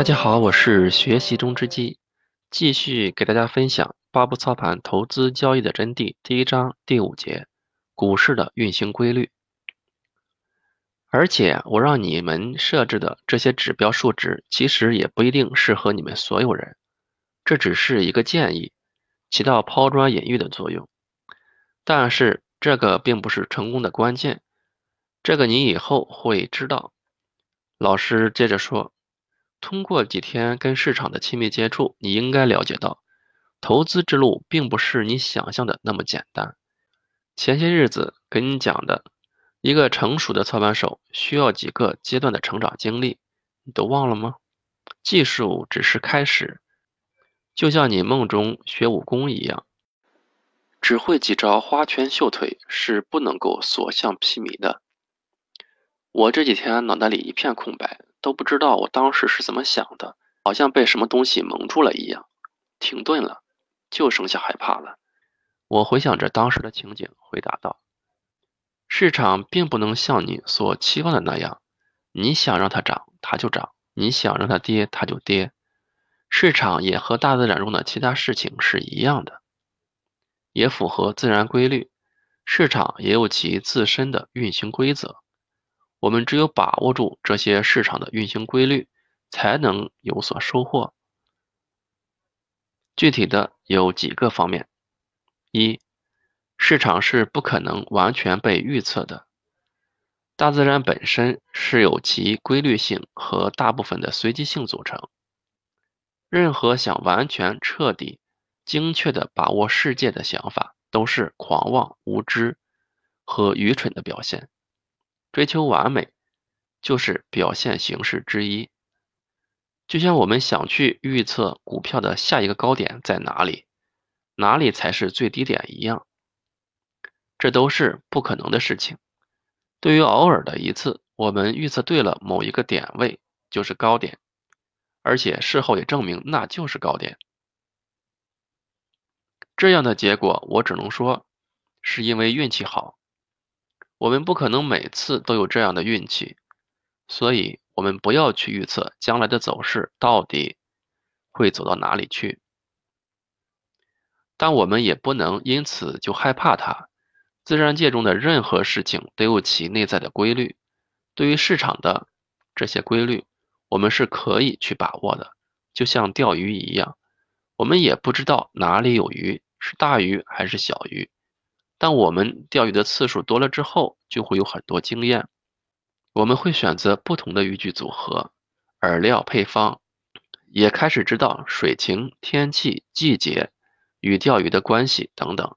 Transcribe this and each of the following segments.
大家好，我是学习中之机，继续给大家分享八步操盘投资交易的真谛第一章第五节，股市的运行规律。而且我让你们设置的这些指标数值，其实也不一定适合你们所有人，这只是一个建议，起到抛砖引玉的作用。但是这个并不是成功的关键，这个你以后会知道。老师接着说。通过几天跟市场的亲密接触，你应该了解到，投资之路并不是你想象的那么简单。前些日子跟你讲的，一个成熟的操盘手需要几个阶段的成长经历，你都忘了吗？技术只是开始，就像你梦中学武功一样，只会几招花拳绣腿是不能够所向披靡的。我这几天脑袋里一片空白。都不知道我当时是怎么想的，好像被什么东西蒙住了一样，停顿了，就剩下害怕了。我回想着当时的情景，回答道：“市场并不能像你所期望的那样，你想让它涨，它就涨；你想让它跌，它就跌。市场也和大自然中的其他事情是一样的，也符合自然规律。市场也有其自身的运行规则。”我们只有把握住这些市场的运行规律，才能有所收获。具体的有几个方面：一，市场是不可能完全被预测的。大自然本身是由其规律性和大部分的随机性组成。任何想完全、彻底、精确地把握世界的想法，都是狂妄、无知和愚蠢的表现。追求完美，就是表现形式之一。就像我们想去预测股票的下一个高点在哪里，哪里才是最低点一样，这都是不可能的事情。对于偶尔的一次，我们预测对了某一个点位就是高点，而且事后也证明那就是高点。这样的结果，我只能说是因为运气好。我们不可能每次都有这样的运气，所以我们不要去预测将来的走势到底会走到哪里去。但我们也不能因此就害怕它。自然界中的任何事情都有其内在的规律，对于市场的这些规律，我们是可以去把握的，就像钓鱼一样，我们也不知道哪里有鱼，是大鱼还是小鱼。当我们钓鱼的次数多了之后，就会有很多经验。我们会选择不同的渔具组合、饵料配方，也开始知道水情、天气、季节与钓鱼的关系等等。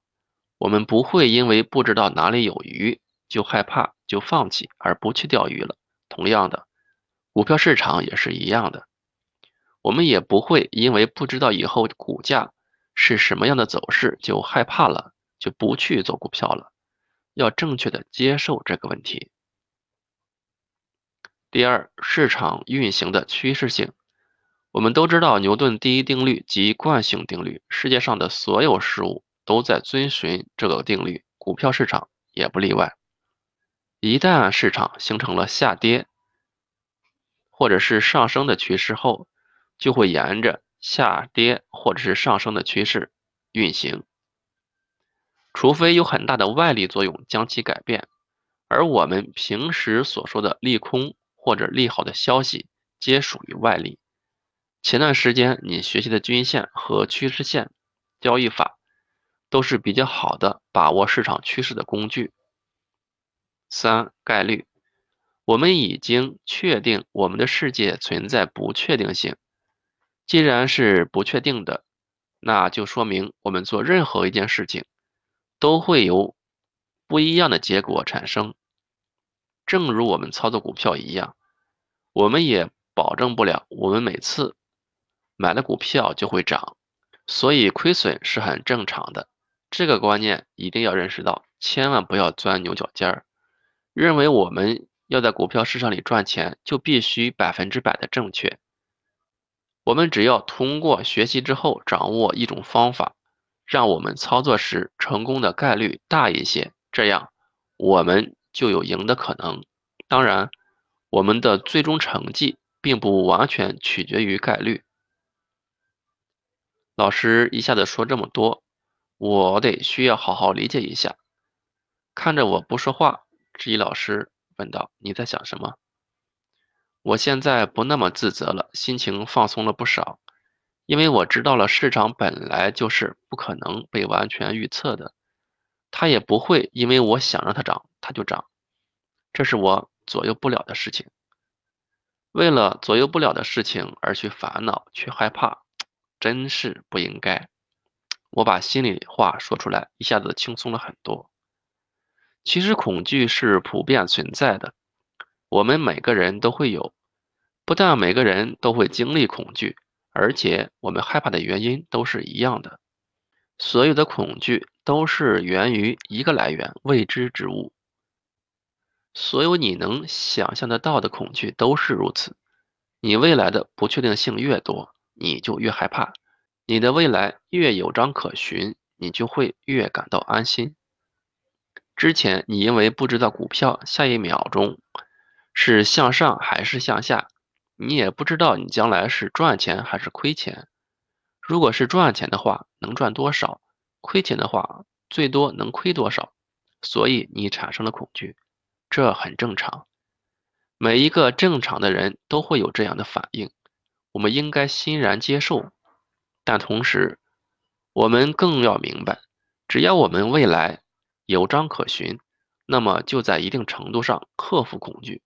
我们不会因为不知道哪里有鱼就害怕、就放弃而不去钓鱼了。同样的，股票市场也是一样的，我们也不会因为不知道以后股价是什么样的走势就害怕了。就不去做股票了，要正确的接受这个问题。第二，市场运行的趋势性，我们都知道牛顿第一定律及惯性定律，世界上的所有事物都在遵循这个定律，股票市场也不例外。一旦市场形成了下跌或者是上升的趋势后，就会沿着下跌或者是上升的趋势运行。除非有很大的外力作用将其改变，而我们平时所说的利空或者利好的消息，皆属于外力。前段时间你学习的均线和趋势线交易法，都是比较好的把握市场趋势的工具。三概率，我们已经确定我们的世界存在不确定性，既然是不确定的，那就说明我们做任何一件事情。都会有不一样的结果产生，正如我们操作股票一样，我们也保证不了我们每次买了股票就会涨，所以亏损是很正常的。这个观念一定要认识到，千万不要钻牛角尖儿，认为我们要在股票市场里赚钱就必须百分之百的正确。我们只要通过学习之后掌握一种方法。让我们操作时成功的概率大一些，这样我们就有赢的可能。当然，我们的最终成绩并不完全取决于概率。老师一下子说这么多，我得需要好好理解一下。看着我不说话，质疑老师问道：“你在想什么？”我现在不那么自责了，心情放松了不少，因为我知道了市场本来就是不可能被完全预测的，它也不会因为我想让它涨，它就涨，这是我左右不了的事情。为了左右不了的事情而去烦恼、去害怕，真是不应该。我把心里话说出来，一下子轻松了很多。其实恐惧是普遍存在的，我们每个人都会有。不但每个人都会经历恐惧，而且我们害怕的原因都是一样的。所有的恐惧都是源于一个来源——未知之物。所有你能想象得到的恐惧都是如此。你未来的不确定性越多，你就越害怕；你的未来越有章可循，你就会越感到安心。之前你因为不知道股票下一秒钟是向上还是向下，你也不知道你将来是赚钱还是亏钱。如果是赚钱的话，能赚多少；亏钱的话，最多能亏多少。所以你产生了恐惧，这很正常。每一个正常的人都会有这样的反应，我们应该欣然接受。但同时，我们更要明白，只要我们未来。有章可循，那么就在一定程度上克服恐惧，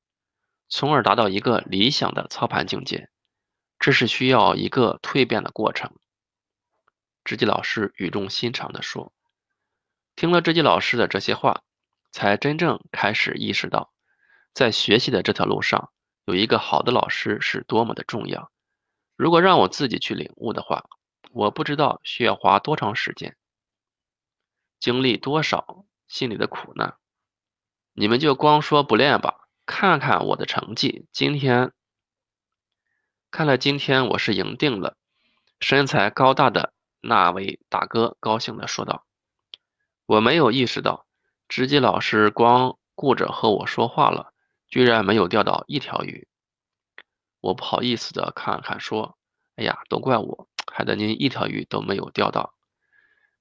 从而达到一个理想的操盘境界。这是需要一个蜕变的过程。知己老师语重心长地说。听了知己老师的这些话，才真正开始意识到，在学习的这条路上，有一个好的老师是多么的重要。如果让我自己去领悟的话，我不知道需要花多长时间。经历多少心里的苦难，你们就光说不练吧。看看我的成绩，今天看来今天我是赢定了。身材高大的那位大哥高兴地说道：“我没有意识到，直击老师光顾着和我说话了，居然没有钓到一条鱼。”我不好意思的看看说：“哎呀，都怪我，害得您一条鱼都没有钓到。”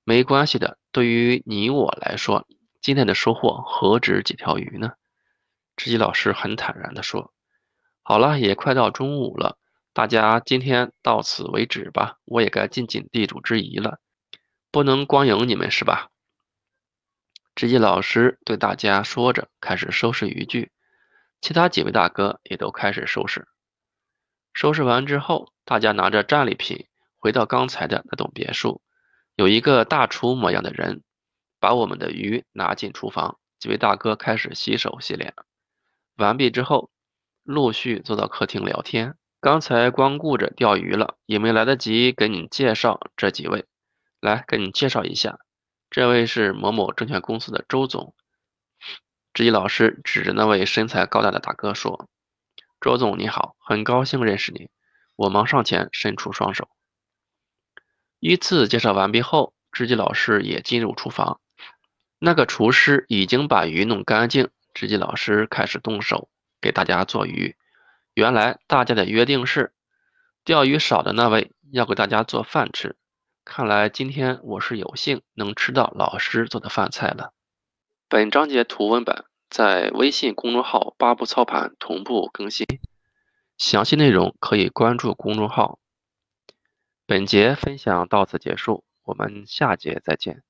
没关系的，对于你我来说，今天的收获何止几条鱼呢？知己老师很坦然地说：“好了，也快到中午了，大家今天到此为止吧，我也该尽尽地主之谊了，不能光赢你们是吧？”知己老师对大家说着，开始收拾渔具，其他几位大哥也都开始收拾。收拾完之后，大家拿着战利品回到刚才的那栋别墅。有一个大厨模样的人，把我们的鱼拿进厨房。几位大哥开始洗手洗脸，完毕之后，陆续坐到客厅聊天。刚才光顾着钓鱼了，也没来得及给你介绍这几位。来，给你介绍一下，这位是某某证券公司的周总。知己老师指着那位身材高大的大哥说：“周总你好，很高兴认识你。”我忙上前伸出双手。依次介绍完毕后，知己老师也进入厨房。那个厨师已经把鱼弄干净，知己老师开始动手给大家做鱼。原来大家的约定是，钓鱼少的那位要给大家做饭吃。看来今天我是有幸能吃到老师做的饭菜了。本章节图文版在微信公众号“八步操盘”同步更新，详细内容可以关注公众号。本节分享到此结束，我们下节再见。